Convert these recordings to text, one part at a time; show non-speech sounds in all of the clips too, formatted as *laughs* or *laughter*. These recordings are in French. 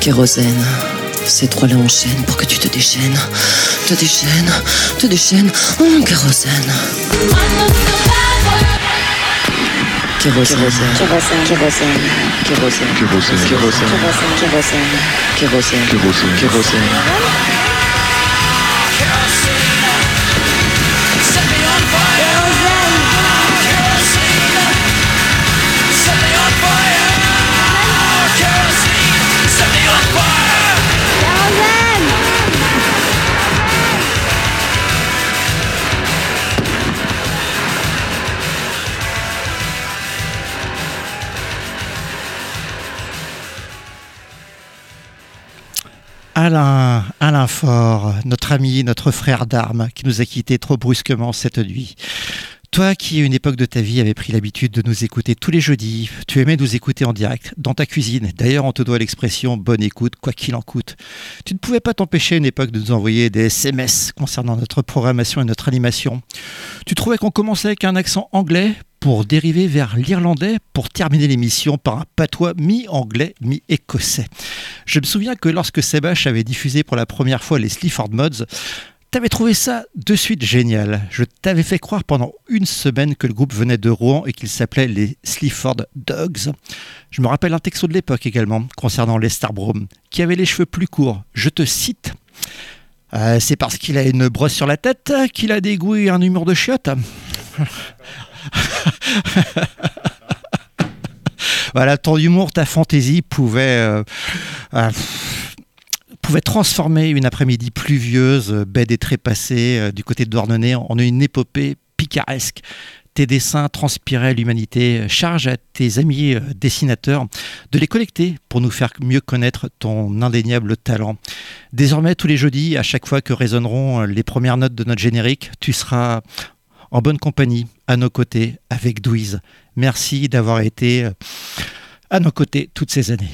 Kérosène. Ces trois-là enchaînent pour que tu te déchaînes. Te déchaînes, te déchaînes. Oh, kérosène. Kérosène. Kérosène. Kérosène. Kérosène. Kérosène. Kérosène. Kérosène. Kérosène. Kérosène. Kérosène. Alain, notre ami, notre frère d'armes, qui nous a quittés trop brusquement cette nuit. Toi qui, à une époque de ta vie, avais pris l'habitude de nous écouter tous les jeudis, tu aimais nous écouter en direct, dans ta cuisine. D'ailleurs, on te doit l'expression bonne écoute, quoi qu'il en coûte. Tu ne pouvais pas t'empêcher à une époque de nous envoyer des SMS concernant notre programmation et notre animation. Tu trouvais qu'on commençait avec un accent anglais pour dériver vers l'irlandais pour terminer l'émission par un patois mi-anglais, mi-écossais. Je me souviens que lorsque Sebastian avait diffusé pour la première fois les Sleaford Mods, T'avais trouvé ça de suite génial. Je t'avais fait croire pendant une semaine que le groupe venait de Rouen et qu'il s'appelait les Sleaford Dogs. Je me rappelle un texto de l'époque également concernant Lester Brown, qui avait les cheveux plus courts. Je te cite. Euh, c'est parce qu'il a une brosse sur la tête qu'il a des goûts et un humour de chiotte. *laughs* *laughs* voilà, ton humour, ta fantaisie pouvait, euh, euh, transformer une après-midi pluvieuse, baie des trépassés euh, du côté de Douarnenez en une épopée picaresque. Tes dessins transpiraient l'humanité. Charge à tes amis dessinateurs de les collecter pour nous faire mieux connaître ton indéniable talent. Désormais, tous les jeudis, à chaque fois que résonneront les premières notes de notre générique, tu seras en bonne compagnie, à nos côtés, avec Douise. Merci d'avoir été euh, à nos côtés toutes ces années.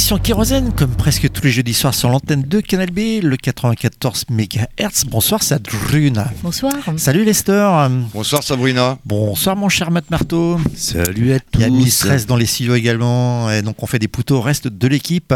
L'émission Kérosène, comme presque tous les jeudis soirs sur l'antenne de Canal B, le 94 MHz. Bonsoir, Drune. Bonsoir. Salut Lester. Bonsoir Sabrina. Bonsoir mon cher Matt Marteau. Salut à Il y a tous. Miss Rest dans les studios également. Et donc on fait des poutos au reste de l'équipe.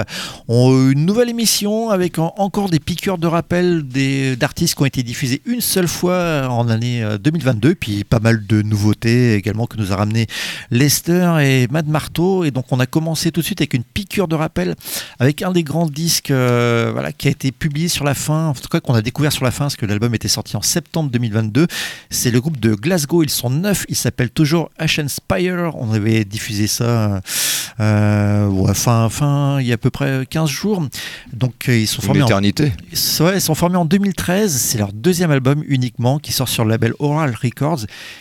On, une nouvelle émission avec en- encore des piqûres de rappel des- d'artistes qui ont été diffusés une seule fois en année euh, 2022. Puis pas mal de nouveautés également que nous a ramené Lester et Matt Marteau. Et donc on a commencé tout de suite avec une piqûre de rappel avec un des grands disques euh, voilà, qui a été publié sur la fin, en tout cas qu'on a découvert sur la fin, parce que l'album était sorti en septembre 2022. C'est le groupe de Glasgow, ils sont neuf, ils s'appellent toujours Ashen Spire. On avait diffusé ça euh, ouais, fin, fin, il y a à peu près 15 jours. Donc euh, ils sont Une formés en éternité. Ouais, ils sont formés en 2013. C'est leur deuxième album uniquement qui sort sur le label Oral Records.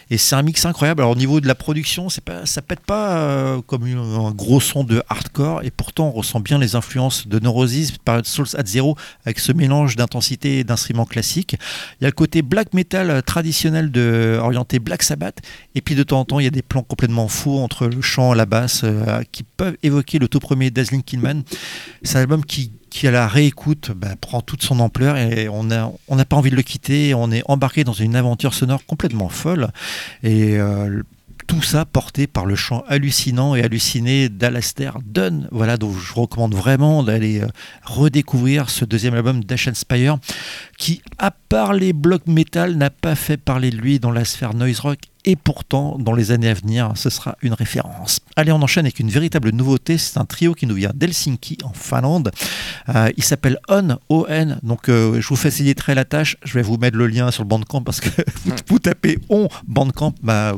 Et c'est un mix incroyable. Alors au niveau de la production, c'est pas, ça pète pas euh, comme une- un gros son de hardcore. Et pourtant, on ressent bien les influences de Neurosis par Souls at Zero avec ce mélange d'intensité d'instruments classiques. Il y a le côté black metal traditionnel de, orienté Black Sabbath. Et puis de temps en temps, il y a des plans complètement fous entre le chant la basse euh, qui peuvent évoquer le tout premier Dazzling Killman. C'est un album qui, à la réécoute, bah, prend toute son ampleur et on n'a on n'a pas envie de le quitter. On est embarqué dans une aventure sonore complètement folle. Et euh, tout ça porté par le chant hallucinant et halluciné d'Alastair Dunn. Voilà, donc je recommande vraiment d'aller euh, redécouvrir ce deuxième album d'Ashen Spire, qui, à part les blocs metal, n'a pas fait parler de lui dans la sphère noise rock. Et pourtant, dans les années à venir, ce sera une référence. Allez, on enchaîne avec une véritable nouveauté. C'est un trio qui nous vient d'Helsinki, en Finlande. Euh, il s'appelle On, O-N. Donc, euh, je vous faciliterai la tâche. Je vais vous mettre le lien sur le Bandcamp parce que *laughs* vous, vous tapez On Bandcamp, bah,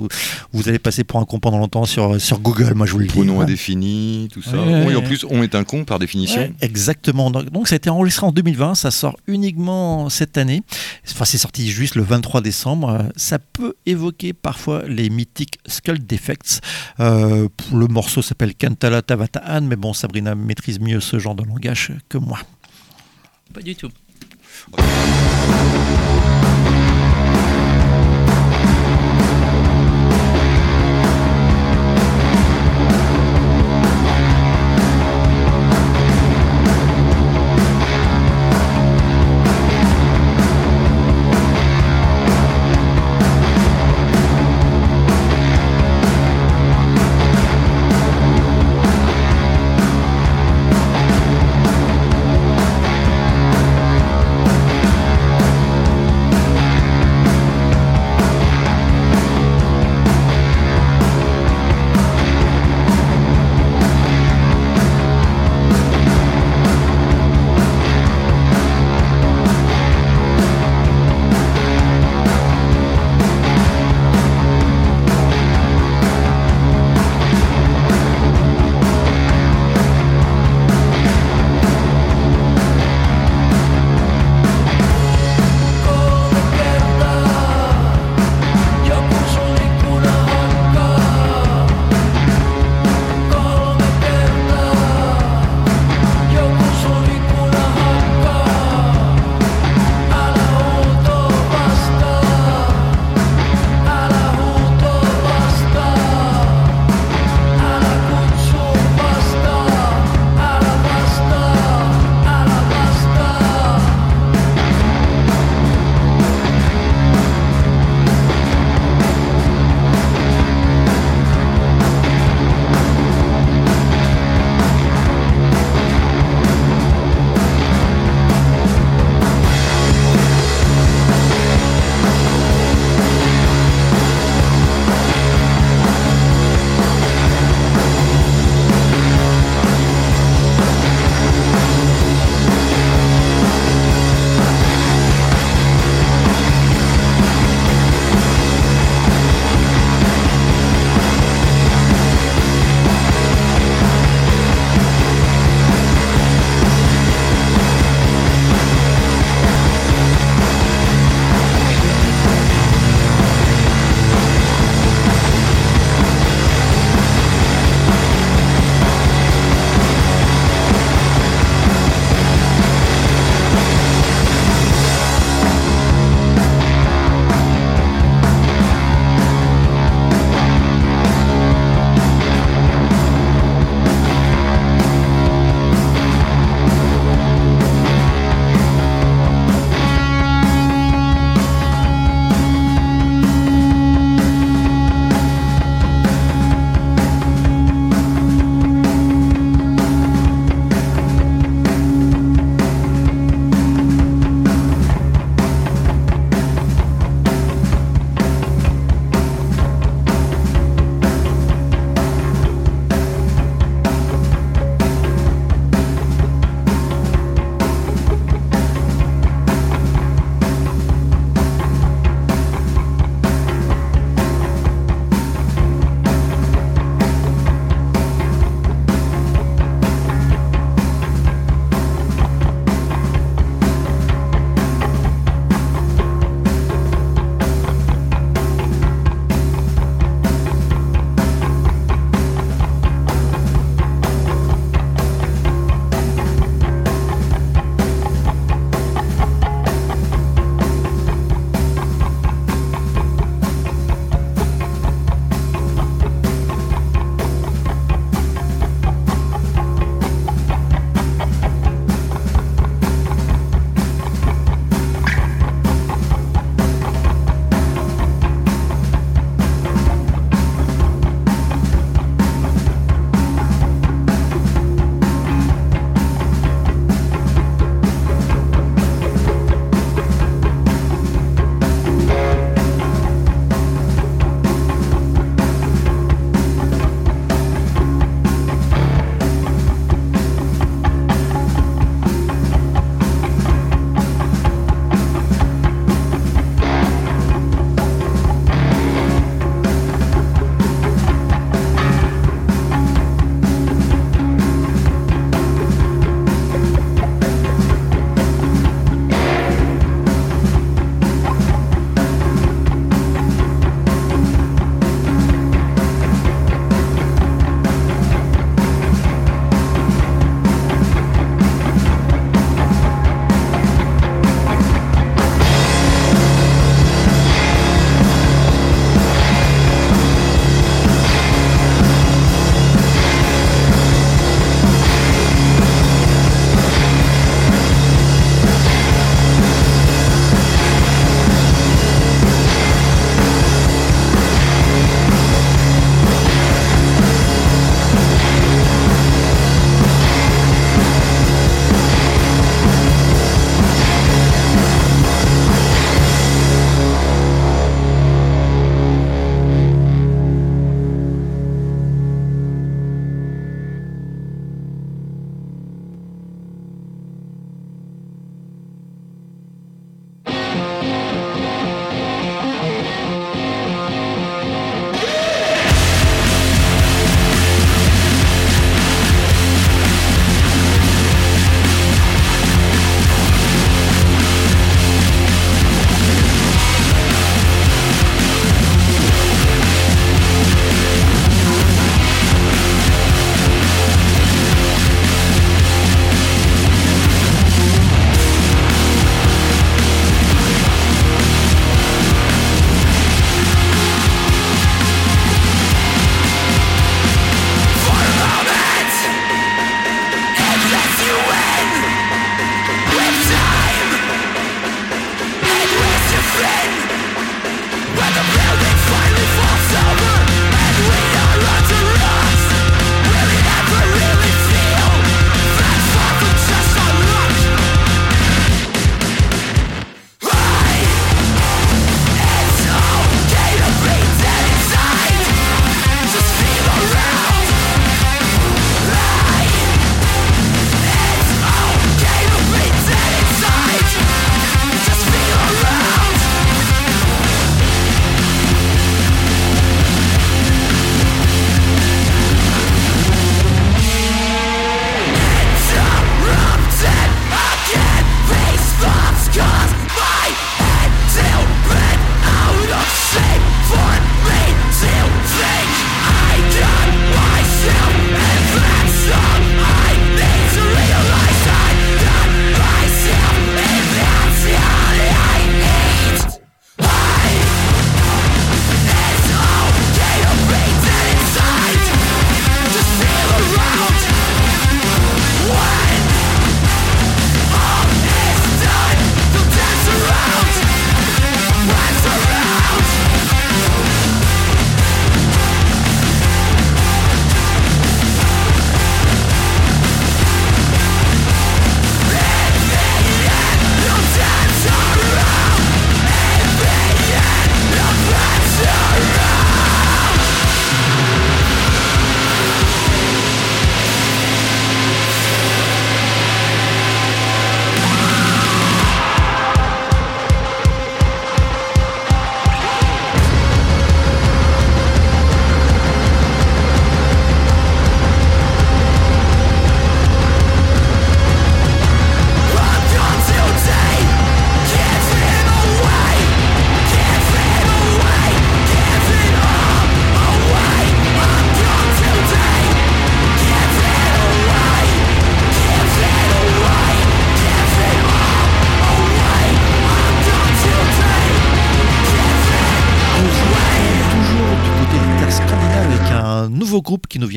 vous, allez passer pour un con pendant longtemps sur, sur Google. Moi, je vous le dis. Indéfini, tout ça. Ouais, oui, en plus, on est un con par définition. Ouais, exactement. Donc, ça a été enregistré en 2020, ça sort uniquement cette année. Enfin, c'est sorti juste le 23 décembre. Ça peut évoquer parfois les mythiques Skull Defects. Euh, le morceau s'appelle Kantala Tavataan, mais bon, Sabrina maîtrise mieux ce genre de langage que moi. Pas du tout.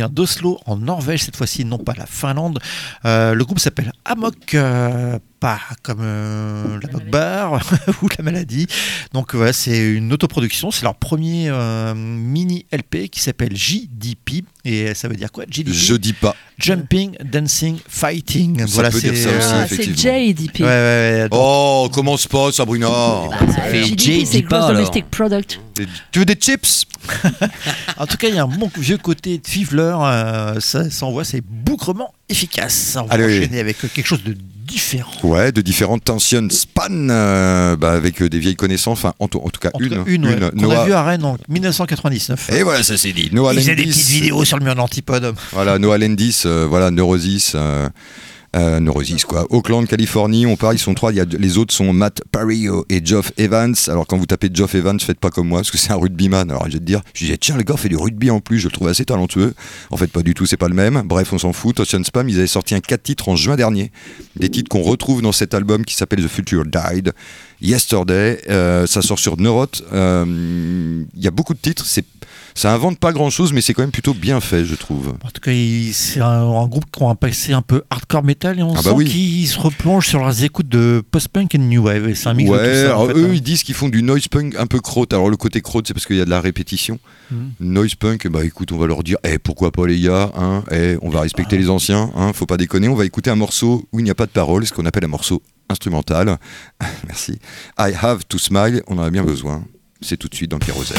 d'Oslo, en Norvège, cette fois-ci, non pas la Finlande. Euh, le groupe s'appelle Amok, euh, pas comme euh, la Mok Bar *laughs* ou la maladie. Donc voilà, c'est une autoproduction. C'est leur premier euh, mini LP qui s'appelle JDP. Et ça veut dire quoi JDP Je dis pas. Jumping, Dancing, Fighting. Ça voilà, peut dire c'est, ça aussi, euh, Ah, c'est effectivement. JDP. Ouais, ouais, ouais. Donc, Oh, commence pas, Sabrina? JDP, c'est Gross. Domestic Product. Tu veux des chips? *laughs* En tout cas, il y a un bon vieux côté de Fiedler. euh, ça s'envoie, c'est bougrement efficace. On va Allez. enchaîner avec quelque chose de Ouais, de différentes tension span, euh, bah, avec euh, des vieilles connaissances, enfin, en, tout- en tout cas, En une. cas, une, ouais, qu'on Noah- a vue à Rennes en 1999. Et voilà, ça c'est dit. Noah Il faisait des petites vidéos sur le mur d'Antipode. Voilà, Noah Landis, euh, voilà, Neurosis. euh, euh, Neurosis quoi. Auckland, Californie, on part, ils sont trois. Y a, les autres sont Matt Pario et Geoff Evans. Alors quand vous tapez Geoff Evans, faites pas comme moi parce que c'est un rugbyman. Alors je vais te dire, je disais tiens le gars fait du rugby en plus, je le trouve assez talentueux. En fait pas du tout, c'est pas le même. Bref, on s'en fout. Ocean Spam, ils avaient sorti un 4 titres en juin dernier, des titres qu'on retrouve dans cet album qui s'appelle The Future Died. Yesterday, euh, ça sort sur Neurot. Euh, Il y a beaucoup de titres, c'est ça invente pas grand chose, mais c'est quand même plutôt bien fait, je trouve. En tout cas, c'est un, un groupe qui ont un passé un peu hardcore metal et on Ah sent bah oui. qu'ils se replongent sur leurs écoutes de post-punk et de new wave. Et C'est un mix Ouais, de tout ça. en alors fait, eux hein. ils disent qu'ils font du noise punk un peu crotte. Alors le côté crotte c'est parce qu'il y a de la répétition. Mhm. Noise punk, bah écoute, on va leur dire, eh pourquoi pas les gars, hein, eh, on va respecter Ah. les anciens, hein, faut pas déconner. On va écouter un morceau où il n'y a pas de parole, ce qu'on appelle un morceau instrumental. *laughs* Merci. I have to smile, on en a bien besoin. C'est tout de suite dans Kérosène.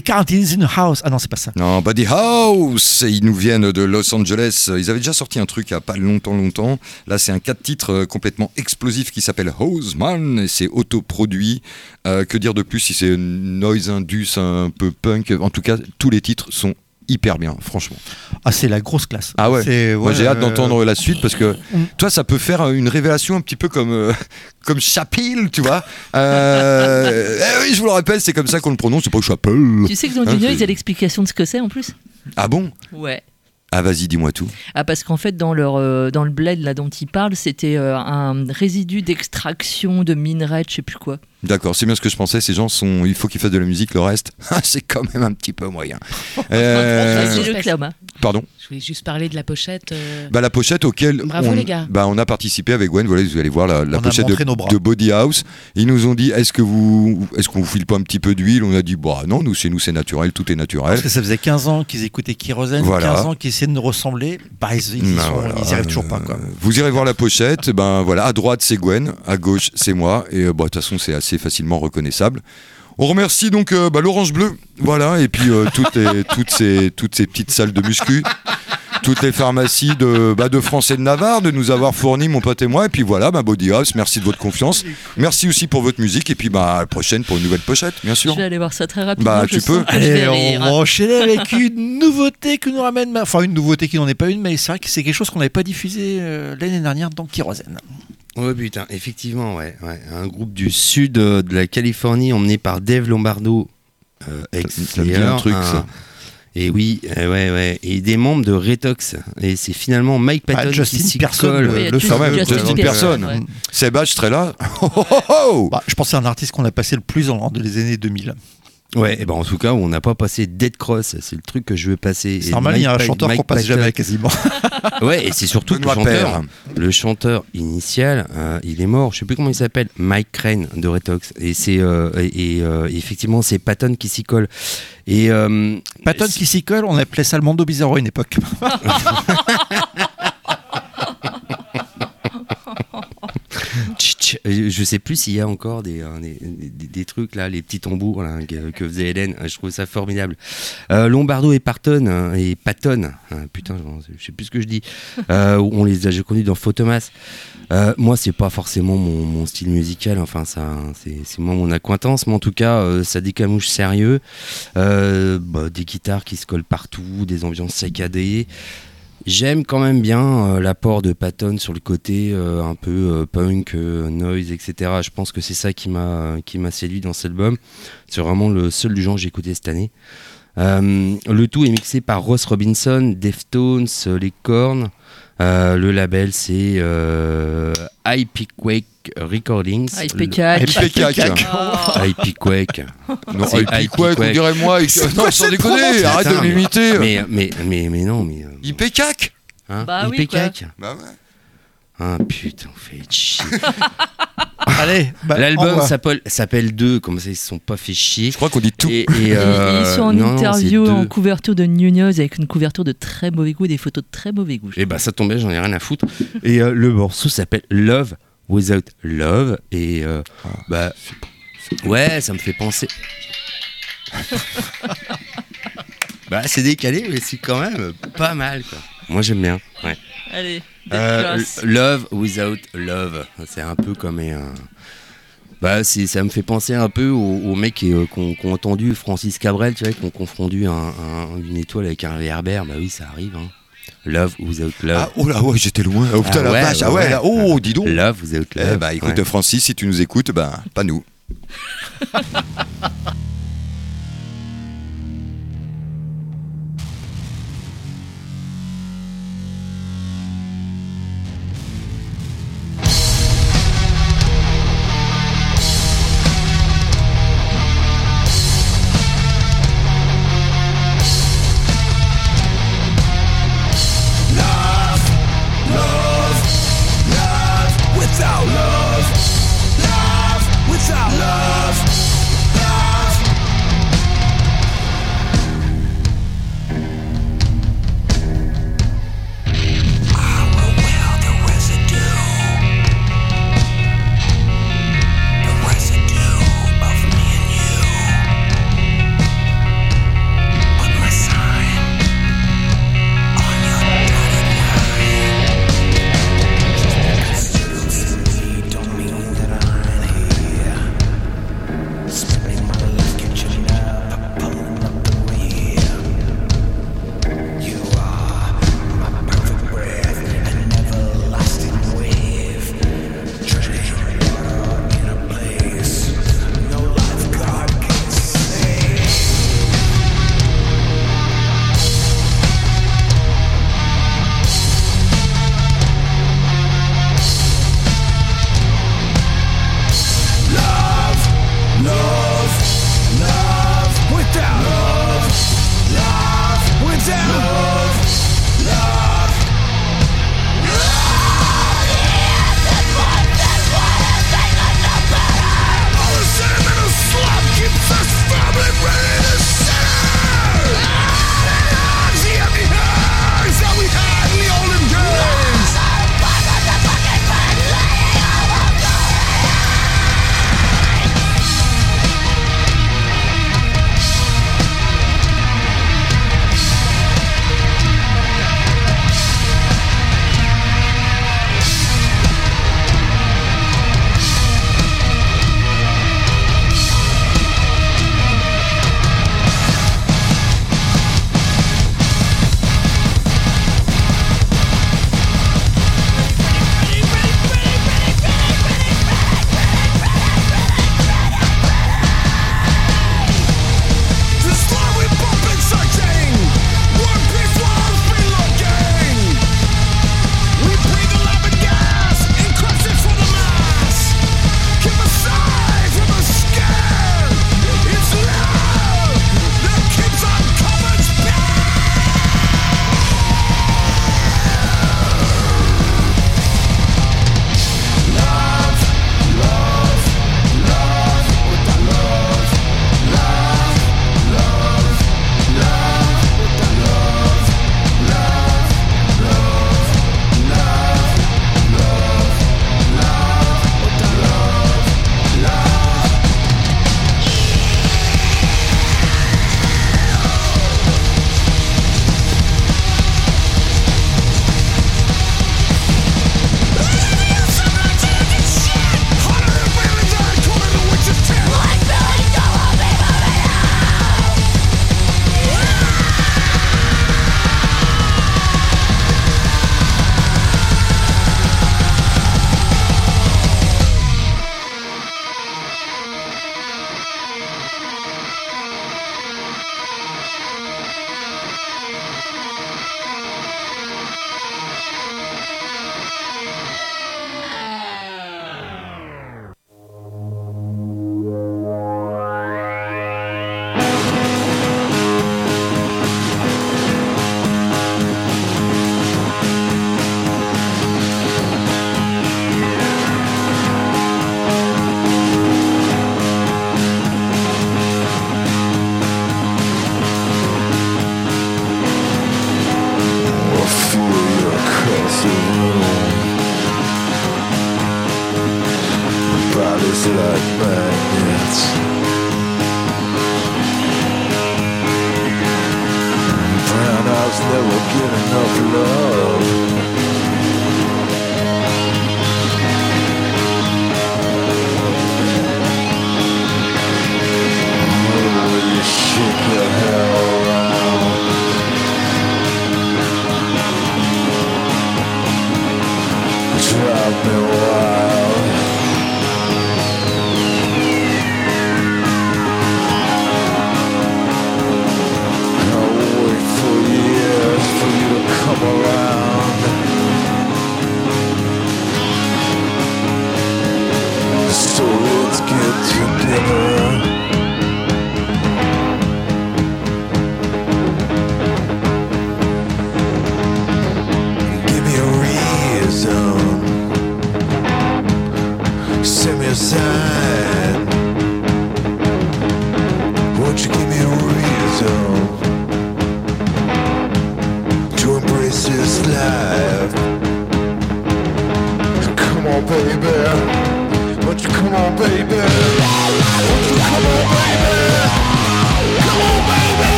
Body is in the house. Ah non, c'est pas ça. Non, Buddy House, ils nous viennent de Los Angeles. Ils avaient déjà sorti un truc il n'y a pas longtemps, longtemps. Là, c'est un 4 titres euh, complètement explosif qui s'appelle Houseman et c'est autoproduit. Euh, que dire de plus si c'est noise indus, un peu punk? En tout cas, tous les titres sont hyper bien, franchement. Ah, c'est la grosse classe. Ah ouais. C'est- Moi, j'ai hâte euh, d'entendre la suite parce que Mm. toi, ça peut faire une révélation un petit peu comme euh, *laughs* comme Chapil, tu vois. Euh, *laughs* eh oui, je vous le rappelle, c'est comme ça qu'on le prononce. C'est pas Chapel. Tu sais que dans Hein, Junior, c'est- il y a l'explication de ce que c'est en plus? Ah bon? Ouais. Ah vas-y, dis-moi tout. Ah parce qu'en fait dans leur euh, dans le bled là dont ils parlent c'était euh, un résidu d'extraction de minerais de je sais plus quoi. D'accord, c'est bien ce que je pensais. Ces gens sont, il faut qu'ils fassent de la musique. Le reste, *laughs* c'est quand même un petit peu moyen. *laughs* Euh, C'est pardon. Je voulais juste parler de la pochette. euh, Bah, la pochette auquel Bravo, on, les gars. Bah, on a participé avec Gwen. Voilà, vous allez voir la, pochette de, Body House. Ils nous ont dit est-ce que vous, est-ce qu'on vous file pas un petit peu d'huile? On a dit bah non, nous chez nous c'est naturel, tout est naturel. Parce que ça faisait 15 ans qu'ils écoutaient Kérosène, Voilà. 15 ans qu'ils essayaient de nous ressembler. Bah, ils, ils, y Ben sont- voilà, ils y arrivent toujours pas, quoi. euh, Vous irez voir la pochette. Ben voilà, à droite c'est Gwen, à gauche c'est moi, et bon, de toute façon c'est assez facilement reconnaissable. On remercie donc euh, bah, l'Orange Bleu, voilà, et puis euh, toutes, les- *laughs* toutes, ces, toutes ces petites salles de muscu, toutes les pharmacies de, bah, de France et de Navarre de nous avoir fourni mon pote et moi, et puis voilà, bah, Body House, merci de votre confiance, merci aussi pour votre musique, et puis bah, à la prochaine pour une nouvelle pochette, bien sûr. Je vais aller voir ça très rapidement. Bah, tu peux. Allez, on va enchaîner avec *laughs* une nouveauté que nous ramène, ma- enfin une nouveauté qui n'en est pas une, mais c'est vrai que c'est quelque chose qu'on n'avait pas diffusé euh, l'année dernière dans Kérosène. Ouais, putain, effectivement, ouais, ouais. Un groupe du sud euh, de la Californie emmené par Dave Lombardo, euh, ex Ça me dit un truc, ça. Et oui, euh, ouais, ouais. Et des membres de Retox. Et c'est finalement Mike Ah, Patton Justin qui s'y Pearson, colle. le- Oui, le Justin- Quand même, Justin Justin Pearson, Pearson. ouais. Sébastien, je serai là. *laughs* Oh, oh, oh, oh Bah, je pense que c'est un artiste qu'on a passé le plus dans les années 2000. Ouais, et ben en tout cas, on n'a pas passé Dead Cross. C'est le truc que je veux passer. C'est normal, il y a un chanteur qu'on passe jamais quasiment. *laughs* Ouais, et c'est surtout le chanteur, le chanteur initial, euh, il est mort. Je sais plus comment il s'appelle, Mike Crane de Retox. Et c'est euh, et, euh, effectivement c'est Patton qui s'y colle. Et Patton qui s'y colle, on appelait ça le Mondo Bizarro à une époque. *laughs* Tch, tch, euh, je sais plus s'il y a encore des, des, des- des trucs là, les petits tambours là, que, que faisait Hélène. Euh, Je trouve ça formidable. Euh, Lombardo et Parton hein, et Patton, hein, putain, je, sais plus ce que je dis. *laughs* Euh, on les a j'ai connus dans Photomas. Euh, moi, c'est pas forcément mon, mon style musical. Enfin, ça, c'est moi mon acquaintance, mais en tout cas, euh, ça décamouche sérieux. Bah, des guitares qui se collent partout, des ambiances saccadées. J'aime quand même bien euh, l'apport de Patton sur le côté euh, un peu euh, punk, noise, etc. Je pense que c'est ça qui m'a séduit dans cet album. C'est vraiment le seul du genre que j'ai écouté cette année. Le tout est mixé par Ross Robinson, Deftones, les Korn. Euh, le label c'est euh, Recordings. Ah, il fait cac. Il fait cac. Oh. Le- IP Quake. Non, Quake. dirait moi Non, sans déconner, arrête de m'imiter. Mais, mais, mais, mais non, mais. euh, Il paie cac. hein, Bah IP oui. Bah ouais. Ah putain, on fait chier. *laughs* Allez, bah, L'album s'appelle s'appelle 2, comme ça ils se sont pas fait chier. Je crois qu'on dit tout. Et, et, Et euh, ils sont en non, interview en couverture de New News avec une couverture de très mauvais goût, des photos de très mauvais goût. Et bah ça tombait, j'en ai rien à foutre. Et euh, le morceau s'appelle Love Without Love. Et euh, Ah, bah ouais, ça me fait penser. *laughs* bah c'est décalé, mais c'est quand même pas mal quoi. Moi j'aime bien. Ouais. Allez, Euh, love without love. C'est un peu comme un. Bah, c'est- ça me fait penser un peu aux, aux mecs qui, euh, qui ont, qui ont entendu Francis Cabrel, tu vois, qui ont confondu un- un- une étoile avec un réverbère. Bah oui, ça arrive. hein. Love without love. Ah, oh là, ouais, j'étais loin. Oh putain, Ah la ouais, vache. Ah ouais, ouais, ouais. là. Oh, dis donc. Love without love. Eh bah écoute. Francis, si tu nous écoutes, bah pas nous. *laughs*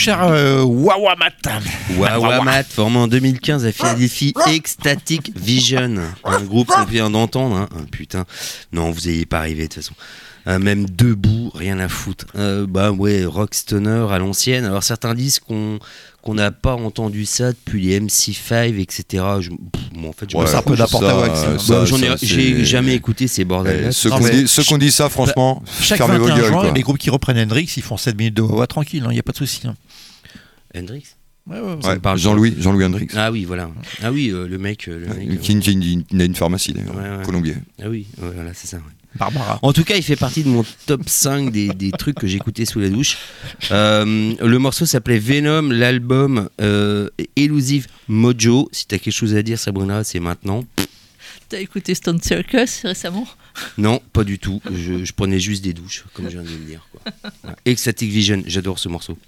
cher euh, Wawamat Wawamat, formé en 2015 à Philadelphie, Ecstatic Vision, un groupe qu'on vient d'entendre. hein. Ah, putain, non, vous n'ayez pas arrivé de toute façon. Euh, même debout, rien à foutre. Euh, bah ouais, rock stoner à l'ancienne. Alors certains disent qu'on qu'on n'a pas entendu ça depuis les MC5, etc. Je, bon, en fait, je Ouais, me- un peu Bah, j'ai jamais écouté ces bordels. Eh, Ceux qu'on mais dit, ça, franchement, Chaque fermez vos 21 gueules. juin, les groupes qui reprennent Hendrix, ils font 7 minutes de Wawa tranquille, il n'y a pas de souci. hein. Hendrix? Ouais, ouais, Ouais, me parle. Jean-Louis, Jean-Louis Hendrix. Ah oui, voilà. Ah oui, euh, le mec. euh, le mec, euh, Qui, qui- qui- il a une pharmacie, d'ailleurs, Ouais, ouais. Colombier. Ah oui, ouais, voilà, c'est ça. Barbara. En tout cas, il fait partie de mon top 5 des, des trucs que j'écoutais sous la douche. Euh, le morceau s'appelait Venom, l'album euh, Elusive Mojo. Si t'as quelque chose à dire, Sabrina, c'est maintenant. T'as écouté Stone Circus récemment? Non, pas du tout. Je, je prenais juste des douches, comme je viens de le dire. quoi. *laughs* Voilà. Ecstatic Vision, j'adore ce morceau.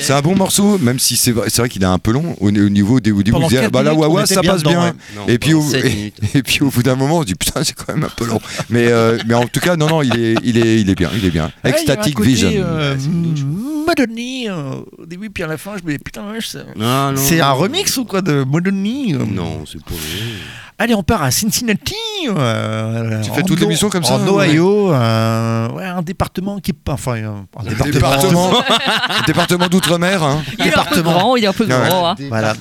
C'est un bon morceau, même si c'est vrai, c'est vrai qu'il est un peu long au, au niveau des au début, vous disiez, bah là, Wawa, ça passe bien. Non, Et puis, au, et, puis au bout d'un moment, on se dit putain, c'est quand même un peu long. Mais, euh, mais en tout cas, non, non, il est, il est, il est bien, il est bien. Ouais, Ecstatic Vision. euh, euh, au début puis à la fin, je me dis putain, ouais, c'est Non, non, c'est non. un remix ou quoi de Madonna euh Non, c'est pas vrai. Allez, on part à Cincinnati. euh, Tu fais toute l'émission comme ça, En ouais. Ohio, euh, ouais, un département qui est pas. Enfin, euh, un département. Département, *laughs* département d'outre-mer. Hein. Il est un peu département. grand, il est un peu ouais. grand. hein. Voilà.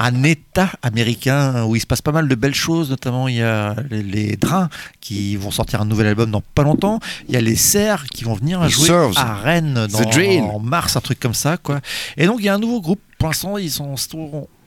Un État américain où il se passe pas mal de belles choses, notamment il y a les, les Drains qui vont sortir un nouvel album dans pas longtemps. Il y a les Serres qui vont venir Les jouer Serves. à Rennes dans, The Drill. en mars, un truc comme ça, quoi. Et donc il y a un nouveau groupe. Pour l'instant, ils sont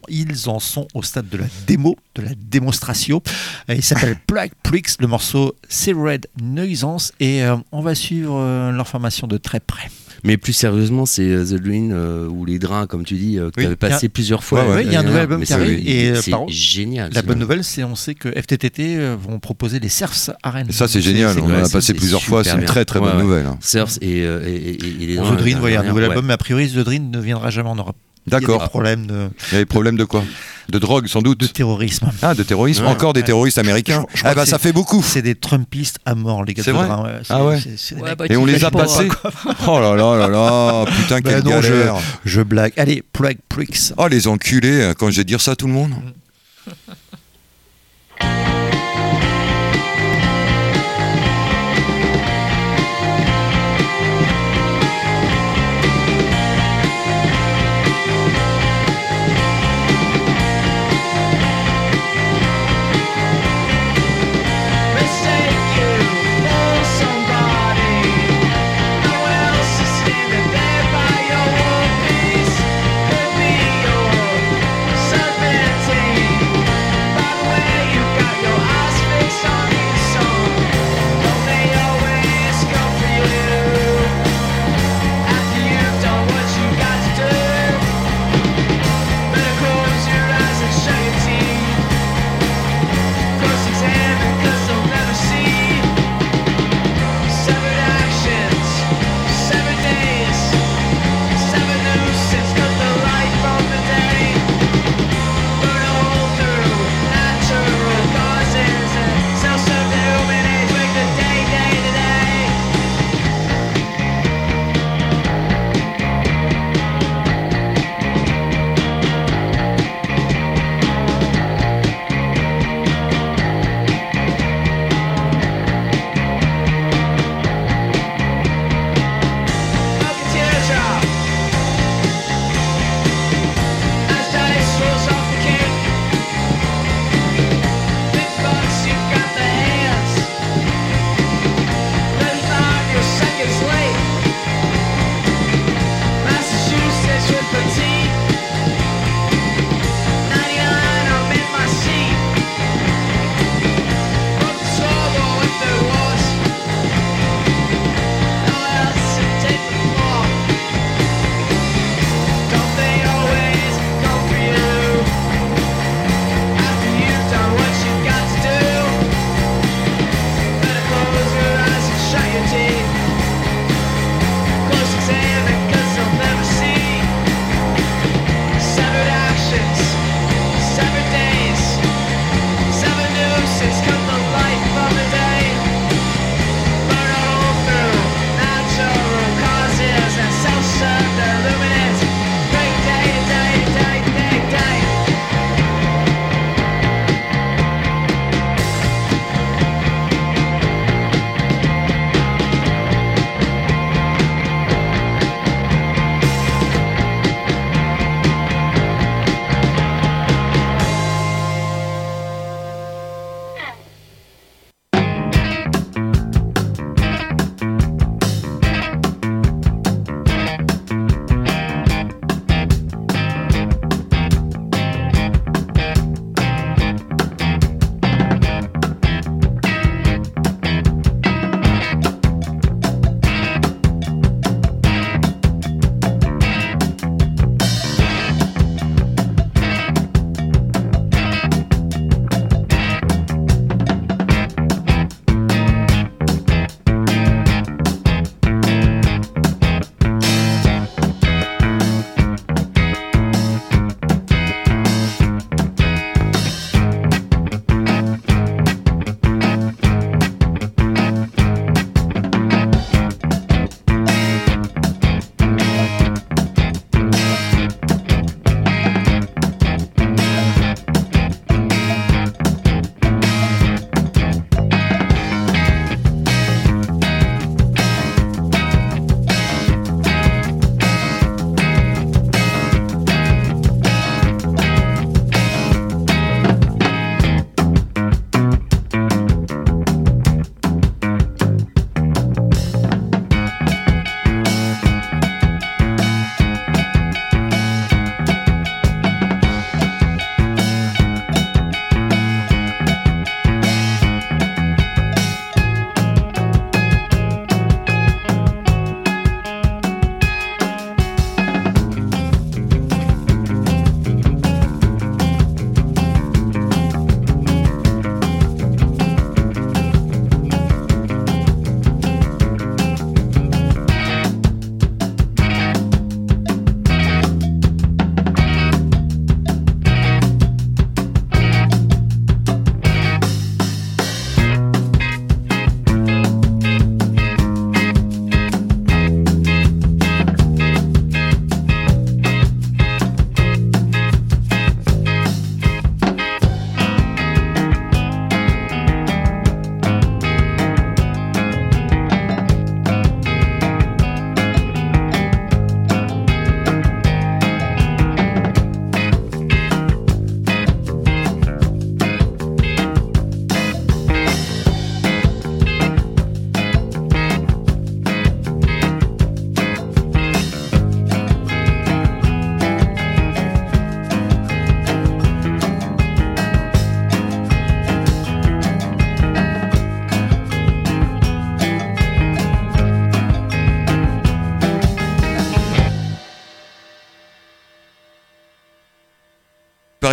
ils en sont au stade de la démo, de la démonstration. Euh, Il s'appelle *laughs* Plague Pricks, le morceau c'est Red Nuisance, et euh, on va suivre euh, leur formation de très près. Mais plus sérieusement, c'est euh, The Dream euh, ou les drains, comme tu dis, euh, que Oui. tu avais passé a- plusieurs fois. Ouais. Ouais, il y a un nouvel album qui c'est- arrive, et, c'est génial. La bonne nouvelle, c'est on sait que FTTT vont proposer les surfs à Rennes. Et ça, c'est génial. On en a passé plusieurs fois. C'est une très très bonne Ouais, nouvelle. hein. Surfs et, euh, et, et- et les drains, The Dream, la il y a un nouvel ouais. album, mais a priori, The Dream ne viendra jamais en Europe. Il y a des D'accord. problèmes de, Il y a des problèmes de quoi? De drogue, sans de doute. terrorisme. Ah, de terrorisme. Ouais. Encore des terroristes américains. Je- je crois Ah bah que ça fait beaucoup. C'est des Trumpistes à mort, les gars C'est de vrai? ouais. Ah ouais? bah, Et on les a pas, passés? *laughs* Oh là là là là. Putain, Bah quelle non, je- galère. Je blague. Allez, Plague Pricks. Oh les enculés. Quand je vais dire ça à tout le monde.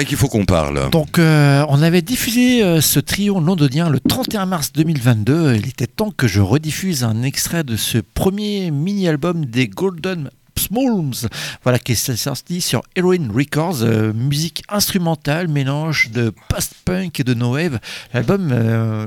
Qu'il faut qu'on parle. Donc, euh, on avait diffusé euh, ce trio londonien le 31 mars 2022. Il était temps que je rediffuse un extrait de ce premier mini-album des Golden Smalls, voilà, qui est sorti sur Heroin Records, euh, musique instrumentale, mélange de post-punk et de no wave. L'album,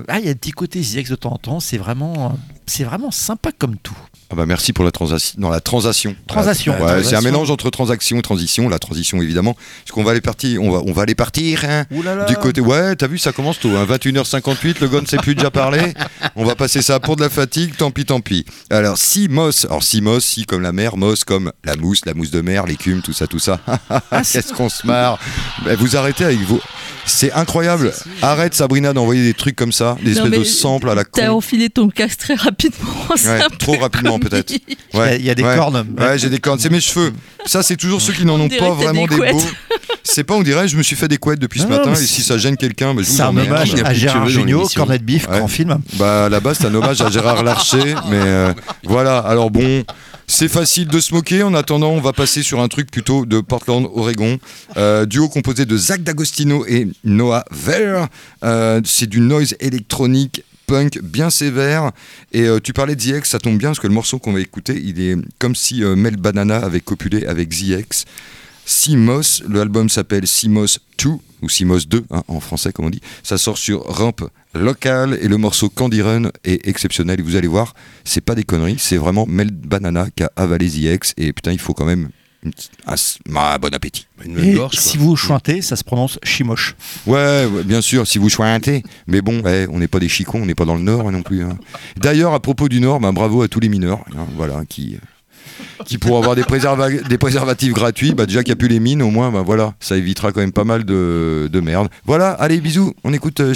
ah, il y a un petit côté ZX de temps en temps, c'est vraiment, c'est vraiment sympa comme tout. Ah bah merci pour la transaction. Non, la. Transaction. Ouais, Transaction. c'est un mélange entre transaction et transition. La transition, évidemment. Parce qu'on va aller partir. On va, on va aller partir. hein, Ouh là là. du côté. Ouais, t'as vu, ça commence tôt. Hein, 21h58. Le gars ne sait plus déjà parler. On va passer ça pour de la fatigue. Tant pis, tant pis. Alors, si Moss. Alors, si Moss, si comme la mer. Moss comme la mousse, la mousse de mer, l'écume, tout ça, tout ça. *laughs* Qu'est-ce qu'on se marre. Bah, vous arrêtez avec vos. C'est incroyable. Arrête, Sabrina, d'envoyer des trucs comme ça. Des Non, espèces de samples à la con. T'as enfilé ton casque très rapidement. *laughs* Ouais, trop rapidement, peut-être. Il y a- il y a des ouais. cornes. Ouais, j'ai des cornes. C'est mes cheveux. Ça, c'est toujours ceux qui n'en On ont dirait pas vraiment des beaux. C'est pas, on dirait, je me suis fait des couettes depuis ce Non, matin. Et si ça gêne quelqu'un, bah, je vous C'est un hommage à Gérard Jugnot. Cornet Ouais. grand film. Bah, à la base, c'est un hommage à Gérard Larcher. Mais euh, voilà. Alors bon. C'est facile de se moquer. En attendant, on va passer sur un truc plutôt de Portland, Oregon. Euh, duo composé de Zach D'Agostino et Noah Ver. Euh, c'est du noise électronique punk bien sévère. Et euh, tu parlais de ZX, ça tombe bien parce que le morceau qu'on va écouter, il est comme si Mel Banana avait copulé avec ZX. Simos, le album s'appelle Simos 2 ou Simos 2 hein, en français comme on dit. Ça sort sur Ramp Local et le morceau Candy Run est exceptionnel. Et vous allez voir, c'est pas des conneries, c'est vraiment Mel Banana qui a avalé ZX et putain il faut quand même un ah, bon appétit. Une Et gorge, quoi. si vous chantez, ça se prononce Chimoche. Ouais, ouais, bien sûr, si vous chointez. Mais bon, ouais, on n'est pas des chicons, on n'est pas dans le Nord non plus. hein. D'ailleurs, à propos du Nord, ben, bravo à tous les mineurs, hein, voilà, qui, qui pourront avoir des, préserva- des préservatifs gratuits. Bah, déjà qu'il n'y a plus les mines, au moins, ben, voilà, ça évitera quand même pas mal de, de merde. Voilà, allez, bisous, on écoute euh,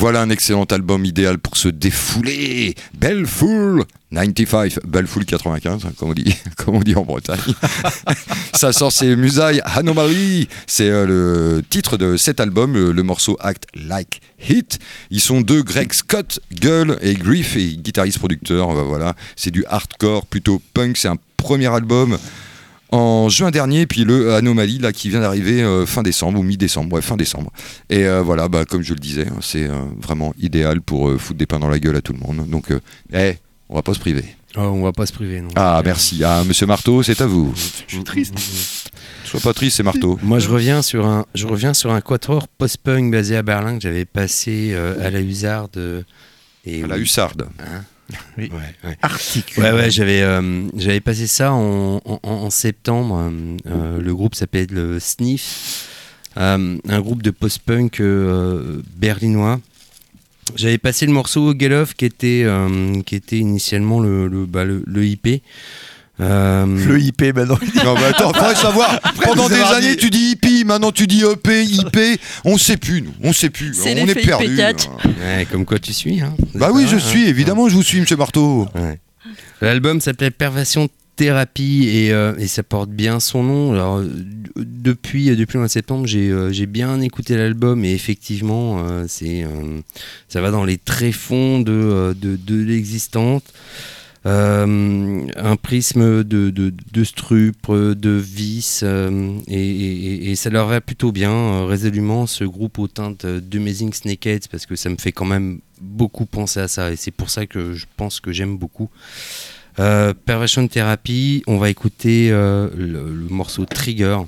Voilà un excellent album idéal pour se défouler. Bellefoul 95, Bellefoul 95, hein, comme on dit, *laughs* comme on dit en Bretagne. *laughs* Ça sort, c'est Musaï Anomaly. C'est euh, le titre de cet album, le, le morceau Act Like Hit. Ils sont deux, Greg Scott, Gull et Griff, et guitariste-producteur. euh, voilà, c'est du hardcore, plutôt punk. C'est un premier album en juin dernier, puis le Anomaly là qui vient d'arriver euh, fin décembre ou mi-décembre, ouais fin décembre. Et euh, voilà, bah, comme je le disais, hein, c'est euh, vraiment idéal pour euh, foutre des pains dans la gueule à tout le monde. Donc, euh, eh, on va pas se priver. Oh, on va pas se priver, non. Ah merci, ah, Monsieur Marteau, c'est à vous. Je suis triste. Sois pas triste, c'est Marteau. Moi, je reviens sur un, je reviens sur un quatuor post-punk basé à Berlin que j'avais passé euh, à la Hussarde. euh, et À la hussarde. Hein *laughs* Oui. Ouais, ouais. Articule. Ouais, ouais, j'avais, euh, j'avais passé ça en, en- en septembre. euh, euh, le groupe s'appelait le Sniff, euh, un groupe de post-punk berlinois. J'avais passé le morceau Get Off qui était, qui était initialement le, le, bah, le, le IP. Euh, Le IP, maintenant. Non mais attends, *laughs* faudrait savoir. Pendant des années, dit- tu dis hippie, maintenant tu dis EP, IP. *laughs* On sait plus, nous. On sait plus. C'est on est perdu. IP4. ouais, comme quoi tu suis. Hein. Bah oui, je Ouais, suis. hein. Évidemment, je vous suis, Monsieur Marteau. Ouais. L'album s'appelait Perversion Thérapie et, euh, et ça porte bien son nom. Alors, depuis, depuis le mois de septembre, j'ai euh, j'ai bien écouté l'album et effectivement, euh, c'est euh, ça va dans les tréfonds de, euh, de, de l'existence. Euh, un prisme de, de, de de vice, euh, et, ça leur va plutôt bien, euh, résolument, ce groupe aux teintes d'Amazing Snakeheads, parce que ça me fait quand même beaucoup penser à ça, et c'est pour ça que je pense que j'aime beaucoup. Perversion Therapy, on va écouter le, le morceau Trigger.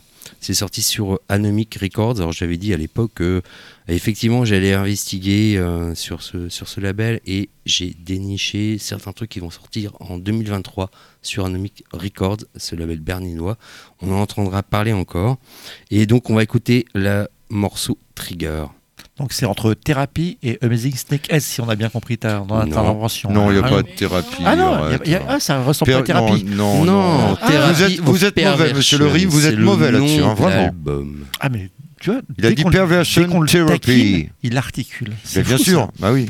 C'est sorti sur Anomic Records. Alors j'avais dit à l'époque que effectivement j'allais investiguer euh, sur, ce, sur ce label et j'ai déniché certains trucs qui vont sortir en 2023 sur Anomic Records, ce label berlinois. On en entendra parler encore. Et donc on va écouter le morceau Trigger. Donc c'est entre thérapie et Amazing Snake S, si on a bien compris ta, dans ta Non. intervention. Non, il n'y a Ah, pas non. de thérapie. Ah non, il y a- arrête. il y a- ah, ça ressemble pas à thérapie. Non, non, Non, non. thérapie Vous êtes, vous ou êtes mauvais, monsieur le Rive, vous êtes mauvais là-dessus, hein, vraiment. Ah mais tu vois, Il a dit perversion therapy. il articule. Bien fou, sûr, ça. bah oui.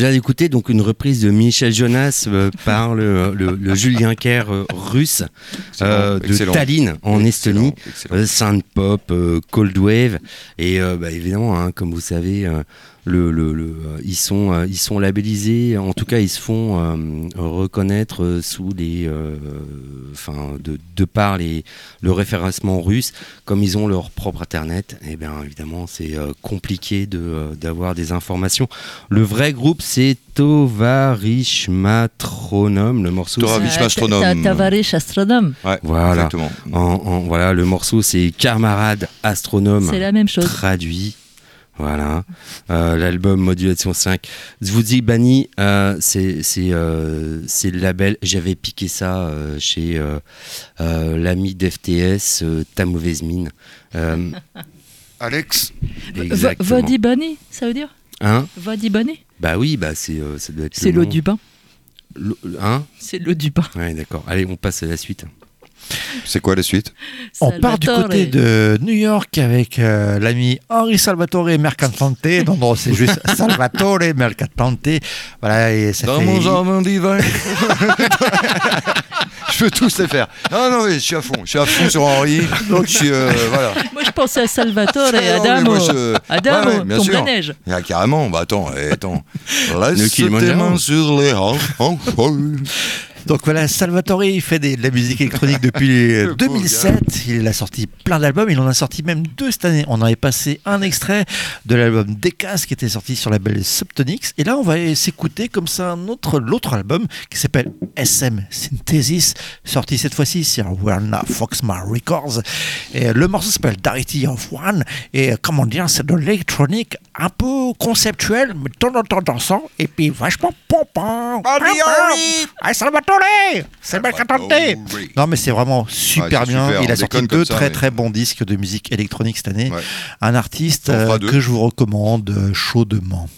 Vient d'écouter donc une reprise de Michel Jonas euh, par le, le- Julien Kerr euh, russe euh, de excellent. Tallinn en Estonie. excellent. Euh, synth pop, euh, cold wave et bah, évidemment, hein, comme vous savez, le, le- le, ils sont ils sont labellisés. En tout cas, ils se font reconnaître sous les, enfin de, de par les le référencement russe, comme ils ont leur propre internet. Et bien évidemment, c'est compliqué de d'avoir des informations. Le vrai groupe, c'est Tovarish Matronom. Le morceau. Tovarish. Ta- Tavarish Astronome. Ouais, Voilà. exactement. En, en- voilà, le morceau c'est Camarade Astronome. C'est la même chose. Traduit. Voilà. Euh, L'album Modulation 5. Zvouzi Bani, euh, c'est c'est, euh, c'est le label. J'avais piqué ça euh, chez euh, euh, l'ami d'FTS, euh, Ta Mauvaise Mine. Euh, Alex exactement. Vodi Bunny, ça veut dire? Hein? Vodi Bunny Bah oui, bah c'est, euh, ça doit être. C'est le l'eau du bain. L'eau- Hein? C'est l'eau du bain. Ouais, d'accord. Allez, on passe à la suite. C'est quoi la suite On part du côté de New York avec euh, l'ami Henri Salvatore Mercantante. Non, non, c'est juste *laughs* Salvatore Mercantante. Voilà, et ça Dans fait- mon jardin d'hiver. *laughs* je peux tous les faire. Non, non, mais je suis à fond. Je suis à fond sur Henri. Donc, je suis. euh, voilà. Moi, je pensais à Salvatore et mais Adamo. moi, je- Adamo, Ouais, ouais, bien tombe sûr. la neige. Ah, carrément, bah attends, eh, attends. Laisse tes mains sur les. *laughs* Donc voilà, Salvatore, il fait des- de la musique électronique depuis euh, *laughs* Le pauvre 2007. Il a sorti plein d'albums. Il en a sorti même deux cette année. On avait passé un extrait de l'album Decas qui était sorti sur la label Subtonix. Et là, on va s'écouter comme ça un autre, l'autre album qui s'appelle SM Synthesis, sorti cette fois-ci sur Warner Foxmar Records. Et le morceau s'appelle Darity of One. Et comment dire, c'est de l'électronique un peu conceptuel, mais de temps en temps dansant. Et puis vachement pompant. Ah, C'est Mercantante Non, mais c'est vraiment super Ouais, bien. super, Il a sorti deux ça, très mais- très bons disques de musique électronique cette année. Ouais. Un artiste euh, que je vous recommande euh, chaudement.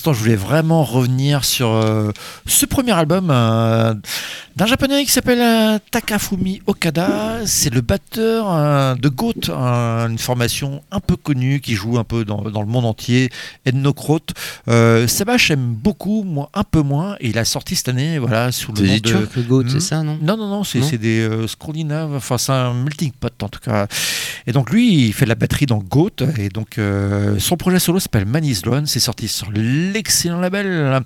L'instant, je voulais vraiment revenir sur euh, ce premier album euh, d'un japonais qui s'appelle euh, Takafumi Okada. C'est le batteur de Goat, un- une formation un peu connue qui joue un peu dans, dans le monde entier, Ethnocroat. Euh, Sébastien aime beaucoup, moi un peu moins, et il a sorti cette année voilà, sous le C'est nom des de. Turcs, Goat, c'est Hmm. ça, non? Non, non, non, c'est des Scandinaves, enfin c'est un melting pot en tout cas. Et donc lui, il fait de la batterie dans Goat, et donc euh, son projet solo s'appelle Manis Drone, c'est sorti sur l'excellent label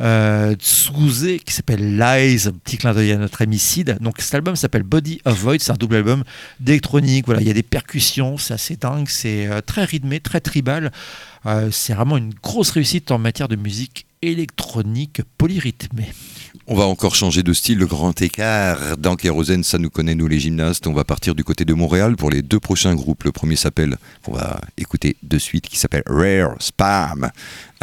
euh, qui s'appelle Lies, petit clin d'œil à notre ami Sid. Donc cet album s'appelle Body of Void, c'est un double album d'électronique, voilà, il y a des percussions, c'est assez dingue, c'est euh, très rythmé, très tribal. Euh, c'est vraiment une grosse réussite en matière de musique électronique polyrythmée. On va encore changer de style, le grand écart. Dans Kérosène, ça nous connaît, nous les gymnastes. On va partir du côté de Montréal pour les deux prochains groupes. Le premier s'appelle, on va écouter de suite, qui s'appelle Rare Spam.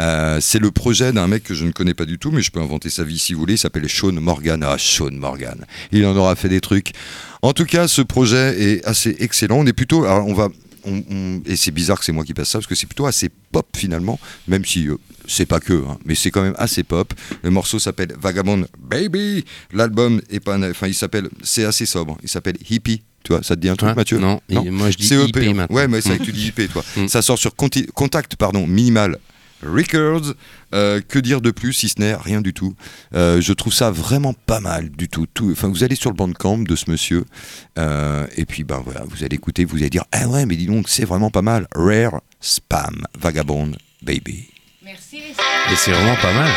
Euh, c'est le projet d'un mec que je ne connais pas du tout, mais je peux inventer sa vie si vous voulez. Il s'appelle Sean Morgan. Ah, Sean Morgan. Il en aura fait des trucs. En tout cas, ce projet est assez excellent. On est plutôt. Alors, on va. On- on- et c'est bizarre que c'est moi qui passe ça parce que c'est plutôt assez pop finalement, même si euh, c'est pas que, hein, mais c'est quand même assez pop. Le morceau s'appelle Vagabond Baby. L'album est pas, enfin il s'appelle, c'est assez sobre. Il s'appelle Hippie. Tu vois, ça te dit un truc, Mathieu? Non, et moi, je dis CEP, IP hein. maintenant. Ouais, mais c'est vrai que tu dis IP, toi. *laughs* Mm. Ça sort sur Conti- Contact, pardon, Minimal Records. Euh, que dire de plus si ce n'est rien du tout Euh, Je trouve ça vraiment pas mal du tout. Enfin, vous allez sur le bandcamp de ce monsieur euh, et puis ben voilà, vous allez écouter, vous allez dire ah ouais, mais dis donc, c'est vraiment pas mal. Rare Spam Vagabond Baby. Merci. Et c'est vraiment pas mal.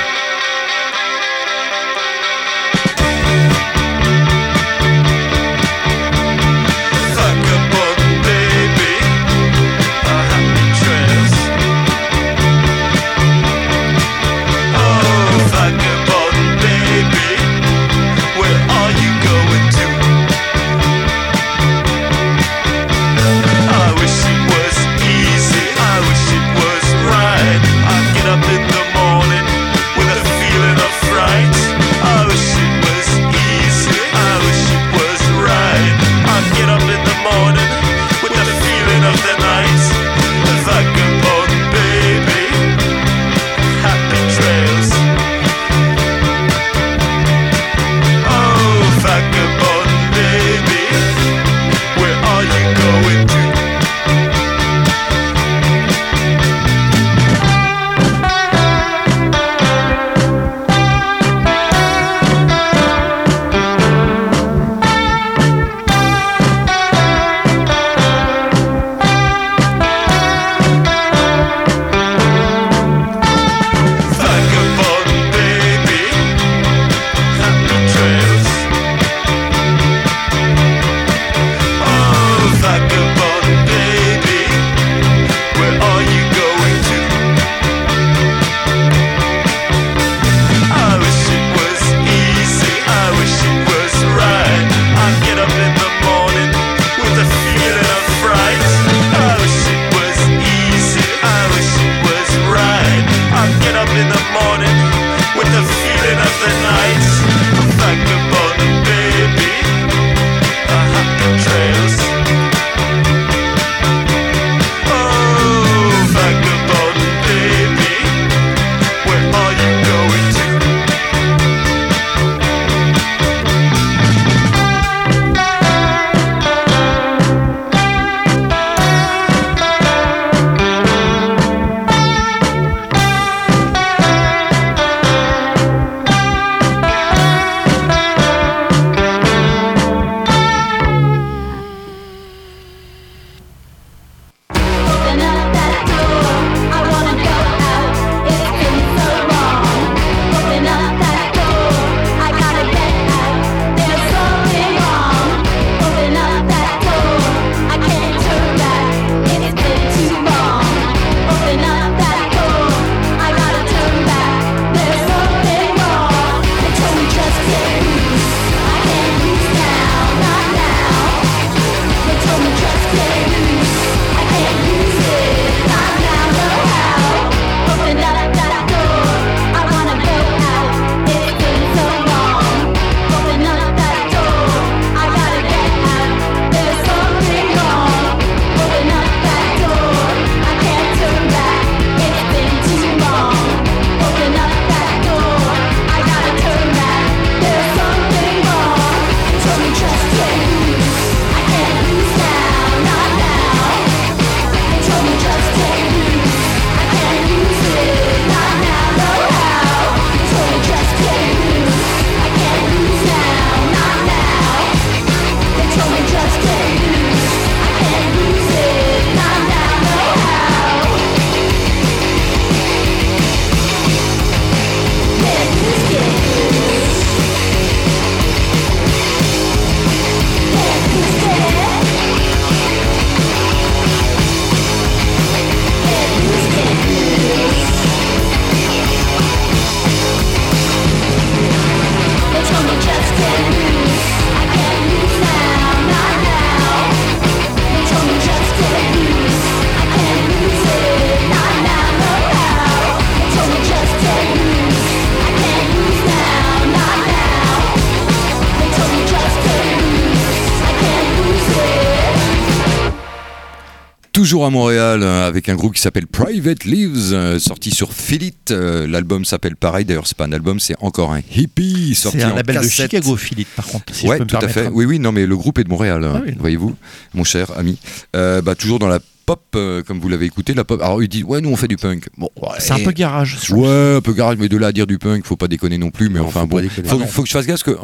Toujours à Montréal, euh, avec un groupe qui s'appelle Private Leaves, euh, sorti sur Philip. Euh, L'album s'appelle pareil, d'ailleurs, c'est pas un album, c'est encore un hippie sorti C'est un en label de cassette. Chicago, Philippe, par contre. Si je ouais, me tout à fait. Oui, oui, non, mais le groupe est de Montréal, Ah oui. voyez-vous, mon cher ami. Euh, bah, toujours dans la pop, euh, comme vous l'avez écouté, la pop. Alors, il dit, ouais, nous, on fait du punk. Bon, ouais. C'est un peu garage. Ouais, un peu garage, mais de là à dire du punk, faut pas déconner non plus. Mais Non, enfin, faut bon, faut, Ah faut que je fasse gaffe, parce que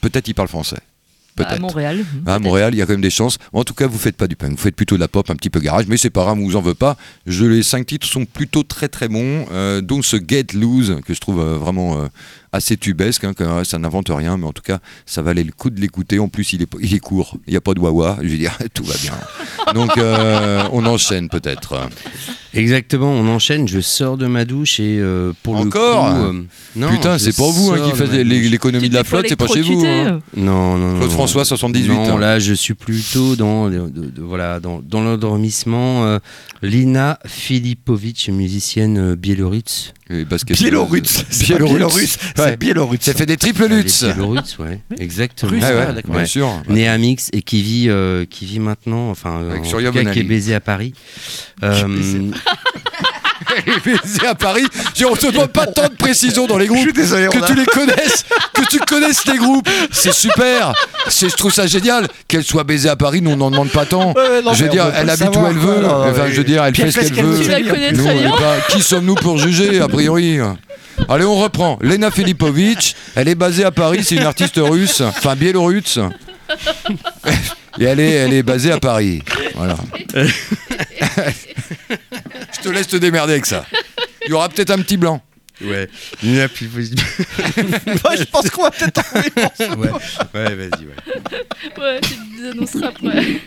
peut-être il parle français. À. Montréal. À Montréal, il y a quand même des chances. En tout cas, vous faites pas du punk, vous faites plutôt de la pop, un petit peu garage, mais c'est pas grave, on vous en veut pas. Je, les cinq titres sont plutôt très très bons, euh, dont ce Get Loose que je trouve euh, vraiment euh, assez tubesque. hein, que, ça n'invente rien, mais en tout cas, ça valait le coup de l'écouter. En plus, il est, il est court, il n'y a pas de wawa. Je veux dire, *laughs* tout va bien. Donc, euh, on enchaîne peut-être. Exactement, on enchaîne. Je sors de ma douche et euh, pour Encore le coup, euh, non, Putain, c'est pas vous hein, qui faites l'économie de la flotte, c'est pas chez vous. hein. Non, non, non. Claude. François, 78. Non, hein. là, je suis plutôt dans, de- de- de- voilà, dans, dans l'endormissement. euh, Lina Filipovic, musicienne euh, biélorusse. Et basketteuse. Biélorusse. Biélorusse. C'est. Biélorusse. Ça fait des triple Elle est luttes. biélorusse, ouais, exactement. Russe, Ah bien sûr. Née à Mix et qui vit, euh, qui vit maintenant, enfin, euh, Avec en Surya tout cas, qui est baisé à Paris. Elle est baisée à Paris. Je- On te demande pas tant de précisions dans les groupes. Je suis désolé, que a- tu les connaisses, que tu connaisses les groupes. C'est super. C'est, je trouve ça génial. Qu'elle soit baisée à Paris, nous on n'en demande pas tant. Ouais, non, je veux dire, elle le habite où elle veut. enfin, je veux dire, elle fait ce qu'elle veut. Nous, qui sommes-nous pour juger, a priori? Allez, on reprend. Lena Filipovic, elle est basée à Paris, c'est une artiste russe, enfin biélorusse. Et elle est, elle est basée à Paris. Voilà. *laughs* Je te laisse te démerder avec ça. Il y aura peut-être un petit blanc. ouais. Lina Filipovic. Ouais, je pense qu'on va peut-être trouver ouais, ouais, vas-y, ouais. Ouais, tu nous annonceras après.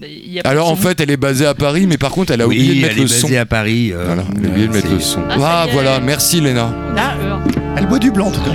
Y a pas Alors en fait, elle est basée à Paris, mais par contre, elle a oublié Oui, de mettre elle est le son. basée à Paris. euh, Voilà, elle a oublié de mettre le son. Ah, Ah, est. voilà, merci Léna. D'accord. Elle boit du blanc, en tout cas.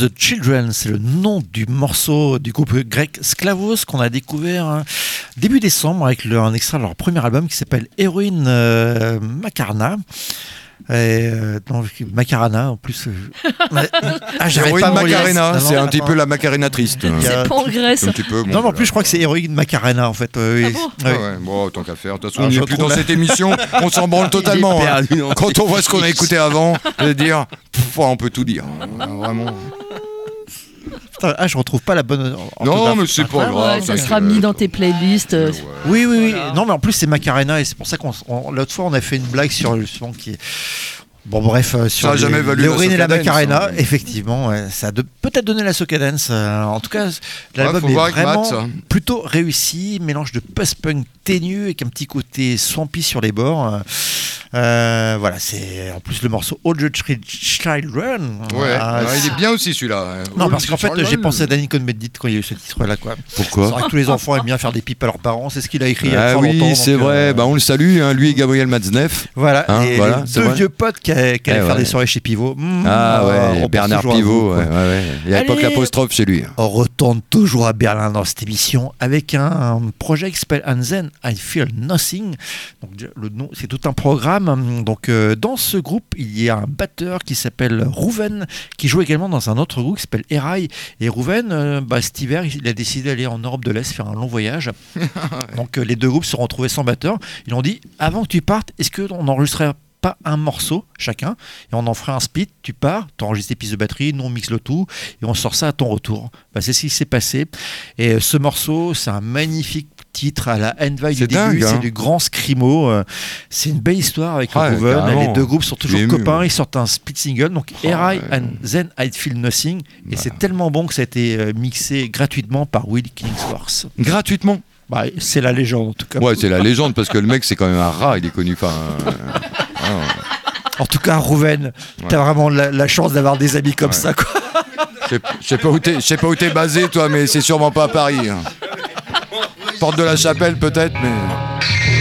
The Children, c'est le nom du morceau du groupe grec Sklavos qu'on a découvert hein, début décembre avec le- un extrait de leur premier album qui s'appelle Héroïne euh, Macarena. Et, euh, non, Macarena en plus. euh, *laughs* ah, Héroïne pas de. Macarena, c'est un petit peu la Macarena triste. Il y a- C'est pas en Grèce. Un petit peu. bon, Non, mais en plus, je crois que c'est Héroïne Macarena en fait. euh, bon Ah Ouais. ouais, bon, tant qu'à faire. De toute façon, Ah, on je n'est plus dans cette émission. On s'en branle *laughs* totalement. Hein. Quand on voit ce qu'on a écouté avant, je veux dire, pff, on peut tout dire. hein, Vraiment. Putain, ah, je retrouve pas la bonne. Non, mais c'est pas Ouais, grave. ça t'inquiète. sera mis dans tes playlists. euh, Oui, oui, oui. Voilà. Non, mais en plus, c'est Macarena et c'est pour ça qu'on. on- L'autre fois, on a fait une blague sur le son qui est. Bon, bref, euh, sur Ça a les- jamais valu la et la Macarena, hein. effectivement, ouais, ça a peut-être donné la Socadence. euh, en tout cas, l'album faut est avec Matt, vraiment ça. plutôt réussi, mélange de post-punk ténu avec un petit côté swampy sur les bords. euh, euh, voilà, c'est en plus le morceau All the Ch- Children. Ouais, Ah, ouais, il est bien aussi celui-là. non, parce qu'en fait, j'ai pensé à Danny Cohn-Bendit quand il y a eu ce titre-là, quoi. C'est Pourquoi vrai que tous les enfants aiment bien faire des pipes à leurs parents, c'est ce qu'il a écrit il y a Ah oui, c'est euh, vrai. Bah, on le salue, hein, lui et Gabriel Matzneff. Voilà, Hein, et voilà, les c'est deux vrai. vieux potes qui, allaient Eh faire ouais. des soirées chez Pivot. Mmh, Ah ouais, Bernard à Pivot. vous, quoi. ouais, ouais, ouais. Il y a l'époque Allez. l'apostrophe chez lui. On retourne toujours à Berlin dans cette émission avec un, un projet qui s'appelle Then I Feel Nothing. Donc, le nom, c'est tout un programme. Donc, euh, dans ce groupe, il y a un batteur qui s'appelle Rouven, qui joue également dans un autre groupe qui s'appelle Erail. Et Rouven, euh, bah, cet hiver, il a décidé d'aller en Europe de l'Est faire un long voyage. *laughs* Donc, euh, les deux groupes se sont retrouvés sans batteur. Ils ont dit avant que tu partes, est-ce qu'on enregistrerait pas un morceau chacun et on en ferait un split, tu pars, tu enregistres tes pistes de batterie, nous on mixe le tout et on sort ça à ton retour. Bah, c'est ce qui s'est passé. Et euh, ce morceau, c'est un magnifique titre à la vibe du dingue, début, hein. c'est du grand scrimo. euh, C'est une belle histoire avec Ah, carrément. Les deux groupes sont toujours ému, copains, ouais. ils sortent un split single, donc Oh, Erai ouais. and Then I Feel Nothing. Et c'est tellement bon que ça a été euh, mixé gratuitement par Will Kingsworth. Gratuitement Bah, c'est la légende en tout cas. Ouais, c'est la légende parce que le mec, c'est quand même un rat, il est connu. Euh, ah, En tout cas, Rouven, t'as vraiment la, la chance d'avoir des amis comme Ouais. ça. Quoi. je sais- je sais pas où t'es- je sais pas où t'es basé, toi, mais c'est sûrement pas à Paris. hein. Porte de la Chapelle, peut-être, mais.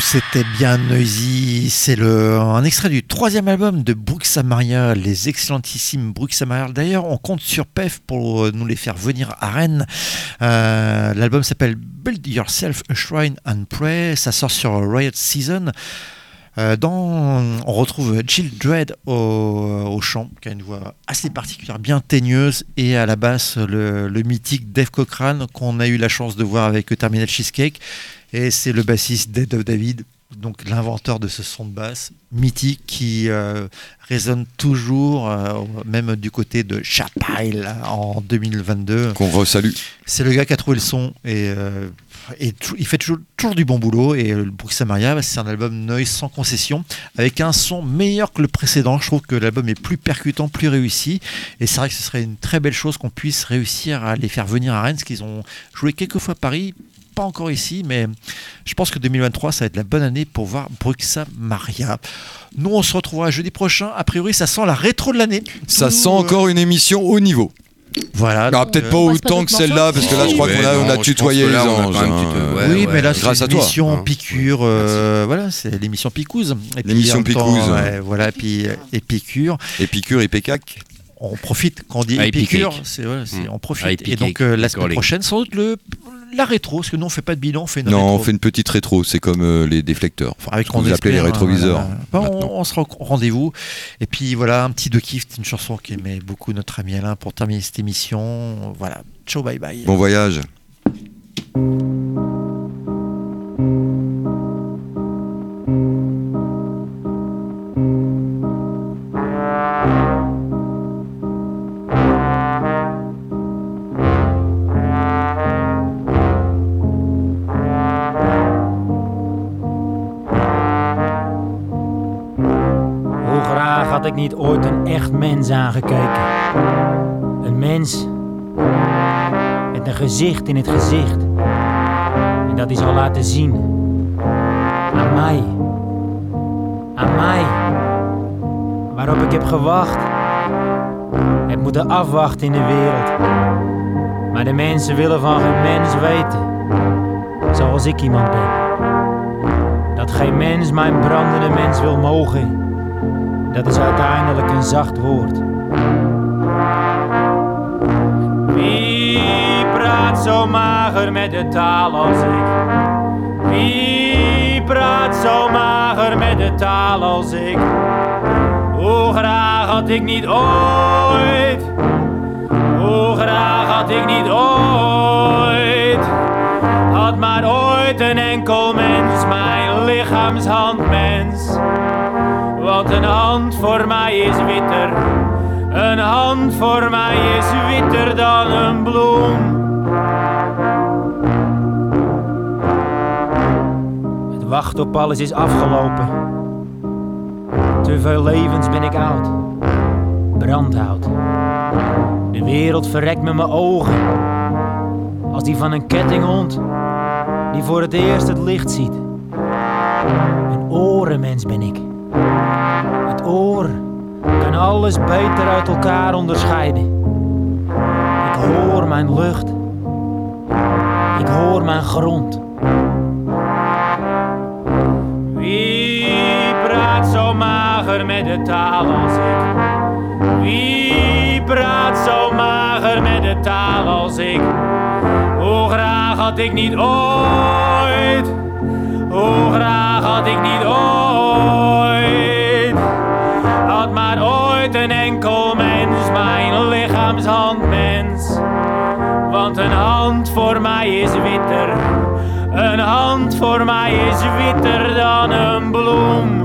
C'était bien noisy. C'est un extrait du troisième album de Brooks Samaria, les excellentissimes Brooks Samaria. D'ailleurs, on compte sur PEF pour euh, nous les faire venir à Rennes. Euh, L'album s'appelle Build Yourself a Shrine and Pray. Ça sort sur Riot Season. Euh, dans, on retrouve Jill Dredd au, au chant, qui a une voix assez particulière, bien teigneuse, et à la basse, le, le mythique Dave Cochrane, qu'on a eu la chance de voir avec Terminal Cheesecake. Et c'est le bassiste Dead of David, donc l'inventeur de ce son de basse mythique qui euh, résonne toujours, euh, même du côté de Chapile en 2022. Qu'on resalue. C'est le gars qui a trouvé le son et, euh, et il fait toujours, toujours du bon boulot. Et Brooks Samaria, c'est un album noise sans concession, avec un son meilleur que le précédent. Je trouve que l'album est plus percutant, plus réussi. Et c'est vrai que ce serait une très belle chose qu'on puisse réussir à les faire venir à Rennes, qu'ils ont joué quelques fois à Paris. Pas encore ici, mais je pense que 2023, ça va être la bonne année pour voir Bruxa Maria. Nous, on se retrouvera jeudi prochain. A priori, ça sent la rétro de l'année. Ça Tout, sent euh, encore une émission haut niveau. Voilà. Peut-être euh, pas autant que celle-là, parce que là, je crois qu'on a, on tutoyé les anges. hein. oui, mais là, grâce c'est à toi, l'émission hein. Piqûre. euh, voilà, c'est l'émission Picouse. Et puis, L'émission temps, Picouse. ouais, voilà, puis euh, Épicure. Épicure et Pécac. On profite quand on dit Ah, Épicure, c'est Mm. on profite. Ah, et donc euh, la semaine prochaine, sans doute le la rétro, parce que nous on fait pas de bilan, on fait une Non, rétro. on fait une petite rétro, c'est comme euh, les déflecteurs. Enfin, avec ce que vous on appelez les rétroviseurs. euh, maintenant. on, on sera au rendez-vous. Et puis voilà, un petit de kiff, une chanson qu'aimait beaucoup notre ami Alain pour terminer cette émission. Voilà, ciao, bye bye. Bon voyage. Gezicht in het gezicht. En dat is al laten zien. Aan mij. Aan mij. Waarop ik heb gewacht. Heb moeten afwachten in de wereld. Maar de mensen willen van geen mens weten. Zoals ik iemand ben. Dat geen mens mijn brandende mens wil mogen. Dat is uiteindelijk een zacht woord. Zo mager met de taal als ik? Wie praat zo mager met de taal als ik? Hoe graag had ik niet ooit? Hoe graag had ik niet ooit? Had maar ooit een enkel mens, mijn lichaamshandmens. Want een hand voor mij is witter. Een hand voor mij is witter dan een bloem. Het wachten op alles is afgelopen. Te veel levens ben ik oud. Brandhout. De wereld verrekt met mijn ogen. Als die van een kettinghond. Die voor het eerst het licht ziet. Een orenmens ben ik. Het oor kan alles beter uit elkaar onderscheiden. Ik hoor mijn lucht. Ik hoor mijn grond. Mager met de taal als ik? Wie praat zo mager met de taal als ik? Hoe graag had ik niet ooit? Hoe graag had ik niet ooit? Had maar ooit een enkel mens, mijn lichaamshandmens. Want een hand voor mij is witter. Een hand voor mij is witter dan een bloem.